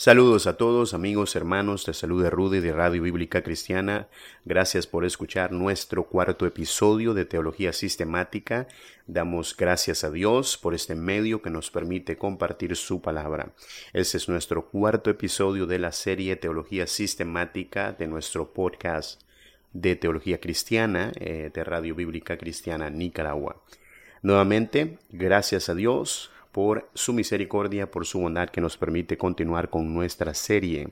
Saludos a todos, amigos, hermanos, te saluda Rudy de Radio Bíblica Cristiana. Gracias por escuchar nuestro cuarto episodio de Teología Sistemática. Damos gracias a Dios por este medio que nos permite compartir su palabra. Este es nuestro cuarto episodio de la serie Teología Sistemática de nuestro podcast de Teología Cristiana eh, de Radio Bíblica Cristiana Nicaragua. Nuevamente, gracias a Dios por su misericordia, por su bondad que nos permite continuar con nuestra serie.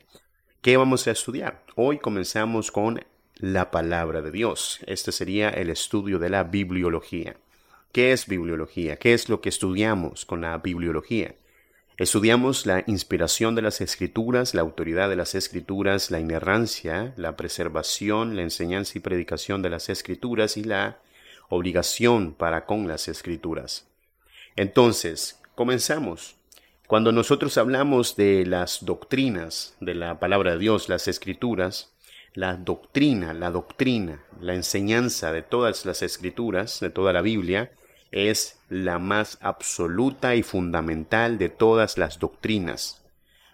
¿Qué vamos a estudiar? Hoy comenzamos con la palabra de Dios. Este sería el estudio de la bibliología. ¿Qué es bibliología? ¿Qué es lo que estudiamos con la bibliología? Estudiamos la inspiración de las escrituras, la autoridad de las escrituras, la inerrancia, la preservación, la enseñanza y predicación de las escrituras y la obligación para con las escrituras. Entonces, Comenzamos. Cuando nosotros hablamos de las doctrinas de la palabra de Dios, las escrituras, la doctrina, la doctrina, la enseñanza de todas las escrituras, de toda la Biblia, es la más absoluta y fundamental de todas las doctrinas.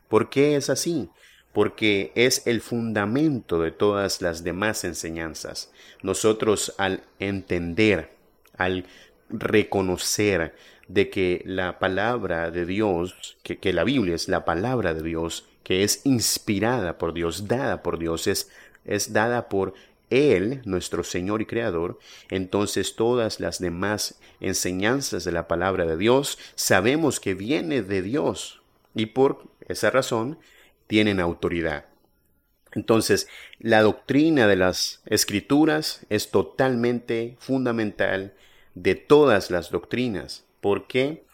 ¿Por qué es así? Porque es el fundamento de todas las demás enseñanzas. Nosotros al entender, al reconocer, de que la palabra de Dios, que, la Biblia es la palabra de Dios, que es inspirada por Dios, dada por Dios, es, es dada por Él, nuestro Señor y Creador, entonces todas las demás enseñanzas de la palabra de Dios sabemos que viene de Dios y por esa razón tienen autoridad. Entonces, la doctrina de las escrituras es totalmente fundamental de todas las doctrinas porque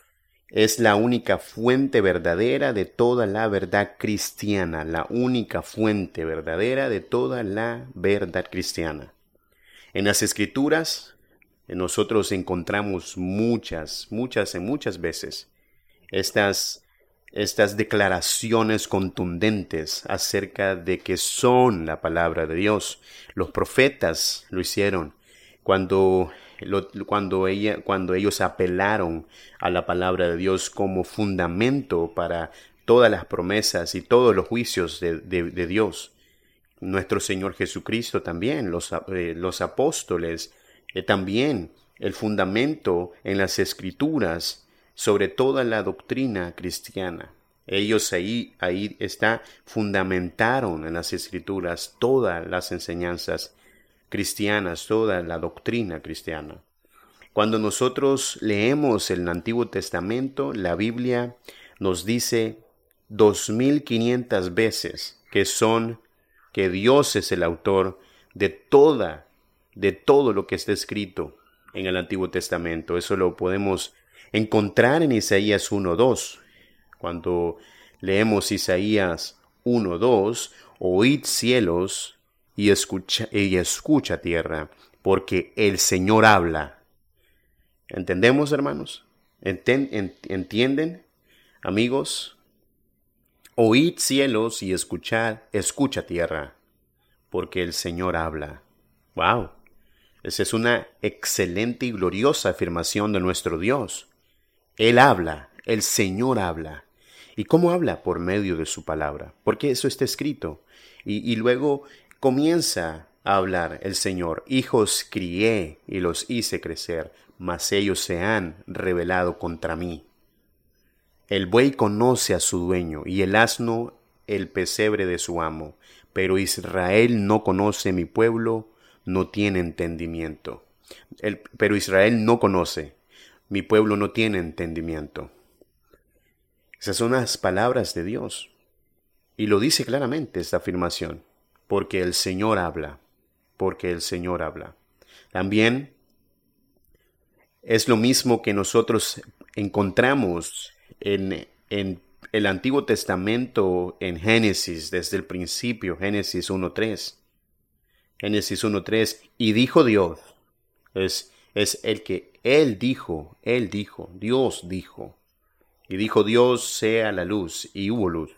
es la única fuente verdadera de toda la verdad cristiana, la única fuente verdadera de toda la verdad cristiana. En las escrituras nosotros encontramos muchas, muchas y muchas veces estas, estas declaraciones contundentes acerca de que son la palabra de Dios. Los profetas lo hicieron cuando cuando, ellos apelaron a la palabra de Dios como fundamento para todas las promesas y todos los juicios de, Dios. Nuestro Señor Jesucristo también, los, eh, los apóstoles eh, también, el fundamento en las escrituras sobre toda la doctrina cristiana. Ellos ahí, ahí está, fundamentaron en las escrituras todas las enseñanzas cristianas, toda la doctrina cristiana. Cuando nosotros leemos el Antiguo Testamento, la Biblia nos dice dos mil quinientas veces que son que Dios es el autor de toda de todo lo que está escrito en el Antiguo Testamento. Eso lo podemos encontrar en Isaías 1:2. Cuando leemos Isaías 1:2, oíd cielos y escucha, y escucha tierra, porque el Señor habla. ¿Entendemos, hermanos? ¿Entienden, amigos? Oíd cielos y escuchad, escucha tierra, porque el Señor habla. ¡Wow! Esa es una excelente y gloriosa afirmación de nuestro Dios. Él habla, el Señor habla. ¿Y cómo habla? Por medio de su palabra, porque eso está escrito. Y, y luego Comienza a hablar el Señor, hijos crié y los hice crecer, mas ellos se han rebelado contra mí. El buey conoce a su dueño y el asno el pesebre de su amo, pero Israel no conoce mi pueblo, no tiene entendimiento. pero Israel no conoce, mi pueblo no tiene entendimiento. Esas son las palabras de Dios. Y lo dice claramente esta afirmación porque el Señor habla, porque el Señor habla. También es lo mismo que nosotros encontramos en, en el Antiguo Testamento en Génesis, desde el principio, Génesis 1.3. Génesis 1.3, y dijo Dios, es, es el que Él dijo, Él dijo, Dios dijo, y dijo Dios sea la luz, y hubo luz.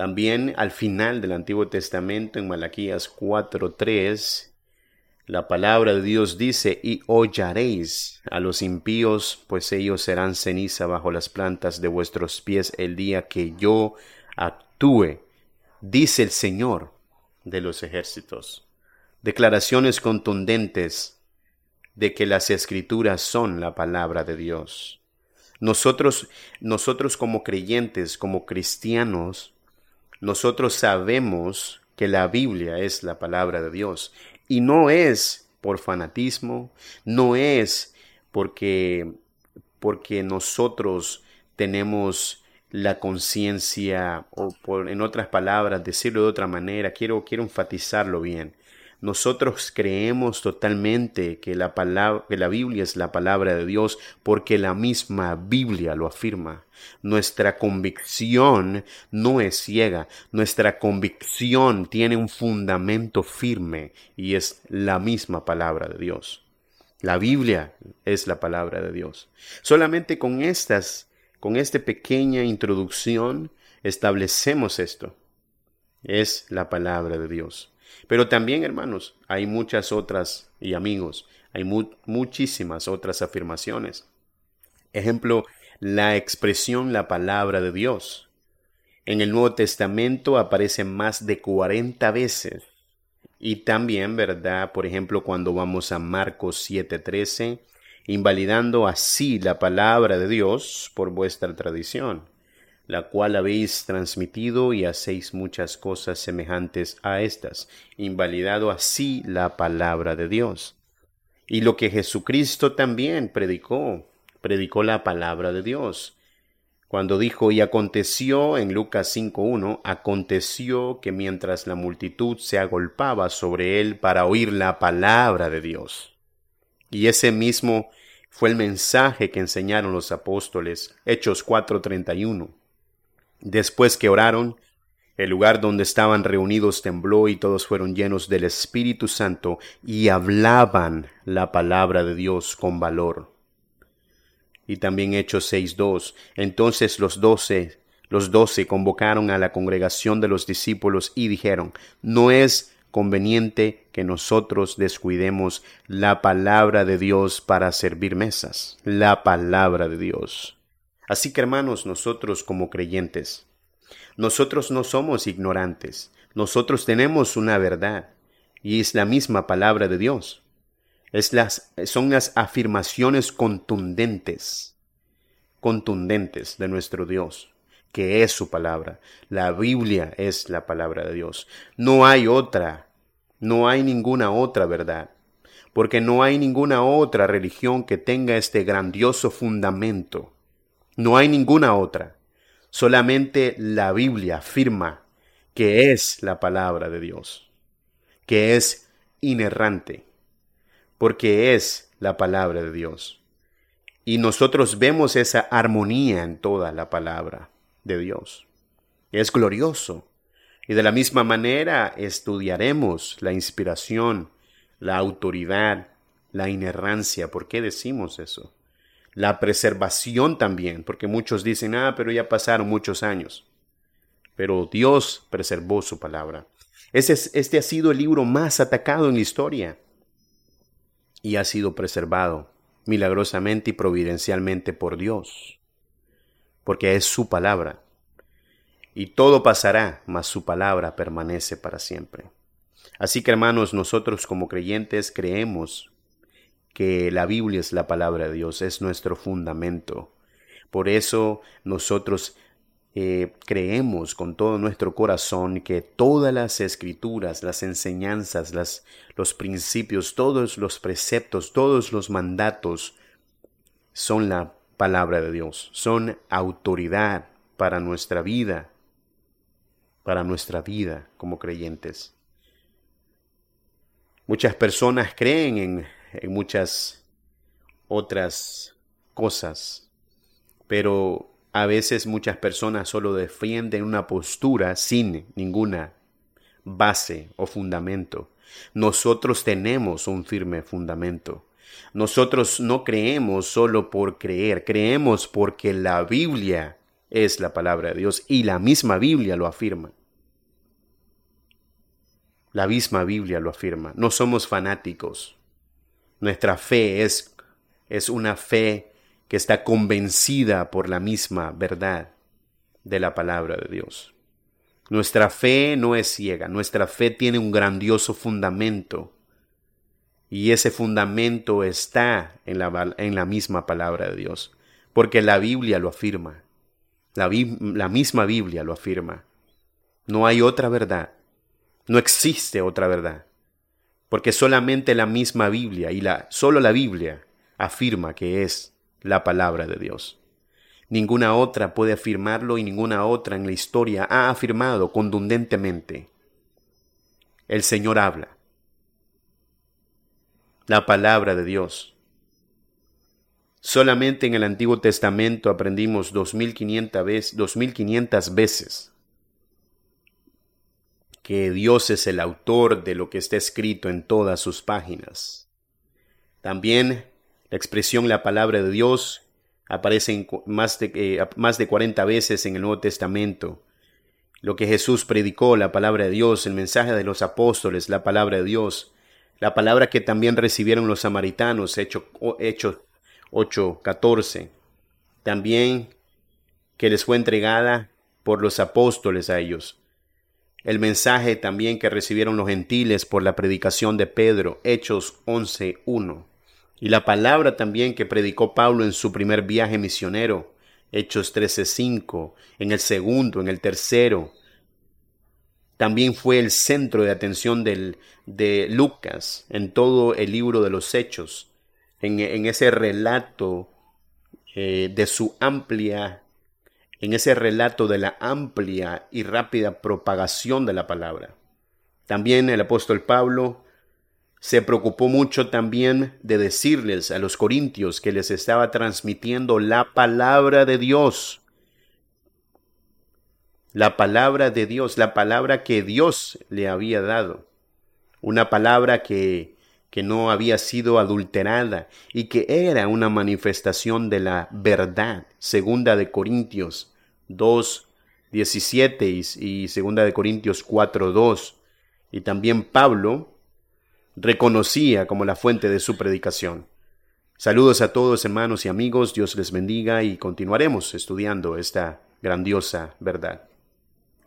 También al final del Antiguo Testamento, en Malaquías 4.3, La palabra de Dios dice, y hollaréis a los impíos, pues ellos serán ceniza bajo las plantas de vuestros pies el día que yo actúe, dice el Señor de los ejércitos. Declaraciones contundentes de que las escrituras son la palabra de Dios. Nosotros, nosotros como creyentes, como cristianos, nosotros sabemos que la Biblia es la palabra de Dios y no es por fanatismo, no es porque, porque nosotros tenemos la conciencia, o por, en otras palabras, decirlo de otra manera, quiero, quiero enfatizarlo bien. Nosotros creemos totalmente que la, palabra, Biblia es la palabra de Dios porque la misma Biblia lo afirma. Nuestra convicción no es ciega, nuestra convicción tiene un fundamento firme y es la misma palabra de Dios. La Biblia es la palabra de Dios. Solamente con con esta pequeña introducción, establecemos esto. Es la palabra de Dios. Pero también, hermanos, hay muchas otras, y amigos, hay muchísimas otras afirmaciones. Ejemplo, la expresión la palabra de Dios. En el Nuevo Testamento aparece más de 40 veces. Y también, ¿verdad? Por ejemplo, cuando vamos a Marcos 7:13, invalidando así la palabra de Dios por vuestra tradición la cual habéis transmitido y hacéis muchas cosas semejantes a estas, invalidado así la palabra de Dios. Y lo que Jesucristo también predicó, predicó la palabra de Dios. Cuando dijo, y aconteció en Lucas 5.1, aconteció que mientras la multitud se agolpaba sobre él para oír la palabra de Dios. Y ese mismo fue el mensaje que enseñaron los apóstoles, Hechos 4.31. Después que oraron, el lugar donde estaban reunidos tembló y todos fueron llenos del Espíritu Santo y hablaban la palabra de Dios con valor. Y también Hechos 6.2. Entonces los doce, los doce convocaron a la congregación de los discípulos y dijeron, no es conveniente que nosotros descuidemos la palabra de Dios para servir mesas, la palabra de Dios. Así que hermanos, nosotros como creyentes, nosotros no somos ignorantes, nosotros tenemos una verdad y es la misma palabra de Dios. Es las, son las afirmaciones contundentes, contundentes de nuestro Dios, que es su palabra. La Biblia es la palabra de Dios. No hay otra, no hay ninguna otra verdad, porque no hay ninguna otra religión que tenga este grandioso fundamento no hay ninguna otra. Solamente la Biblia afirma que es la palabra de Dios, que es inerrante, porque es la palabra de Dios. Y nosotros vemos esa armonía en toda la palabra de Dios. Es glorioso. Y de la misma manera estudiaremos la inspiración, la autoridad, la inerrancia. ¿Por qué decimos eso? La preservación también, porque muchos dicen, ah, pero ya pasaron muchos años. Pero Dios preservó su palabra. Este, este ha sido el libro más atacado en la historia y ha sido preservado milagrosamente y providencialmente por Dios, porque es su palabra. Y todo pasará, mas su palabra permanece para siempre. Así que hermanos, nosotros como creyentes creemos que la Biblia es la palabra de Dios, es nuestro fundamento. Por eso nosotros eh, creemos con todo nuestro corazón que todas las escrituras, las enseñanzas, las, los principios, todos los preceptos, todos los mandatos son la palabra de Dios, son autoridad para nuestra vida, para nuestra vida como creyentes. Muchas personas creen en en muchas otras cosas, pero a veces muchas personas solo defienden una postura sin ninguna base o fundamento. Nosotros tenemos un firme fundamento. Nosotros no creemos solo por creer, creemos porque la Biblia es la palabra de Dios y la misma Biblia lo afirma. La misma Biblia lo afirma. No somos fanáticos. Nuestra fe es, es una fe que está convencida por la misma verdad de la palabra de Dios. Nuestra fe no es ciega, nuestra fe tiene un grandioso fundamento. Y ese fundamento está en la, en la misma palabra de Dios, porque la Biblia lo afirma, la, la misma Biblia lo afirma. No hay otra verdad, no existe otra verdad, porque solamente la misma Biblia y la, solo la Biblia afirma que es la palabra de Dios. Ninguna otra puede afirmarlo y ninguna otra en la historia ha afirmado contundentemente. El Señor habla. La palabra de Dios. Solamente en el Antiguo Testamento aprendimos 2500 veces, 2500 veces que Dios es el autor de lo que está escrito en todas sus páginas. También la expresión la palabra de Dios aparecen más de, eh, más de 40 veces en el Nuevo Testamento. Lo que Jesús predicó, la palabra de Dios, el mensaje de los apóstoles, la palabra de Dios, la palabra que también recibieron los samaritanos, Hechos Hecho 8, 14. También que les fue entregada por los apóstoles a ellos. El mensaje también que recibieron los gentiles por la predicación de Pedro, Hechos 11, 1. Y la palabra también que predicó Pablo en su primer viaje misionero, Hechos 13:5, en el segundo, en el tercero. También fue el centro de atención del, de Lucas en todo el libro de los Hechos, en, en ese relato eh, de su amplia, en ese relato de la amplia y rápida propagación de la palabra. También el apóstol Pablo se preocupó mucho también de decirles a los corintios que les estaba transmitiendo la palabra de Dios. La palabra de Dios, la palabra que Dios le había dado. Una palabra que, que no había sido adulterada y que era una manifestación de la verdad. Segunda de Corintios 2, 17 y, y segunda de Corintios 4, 2. Y también Pablo reconocía como la fuente de su predicación. Saludos a todos hermanos y amigos, Dios les bendiga y continuaremos estudiando esta grandiosa verdad.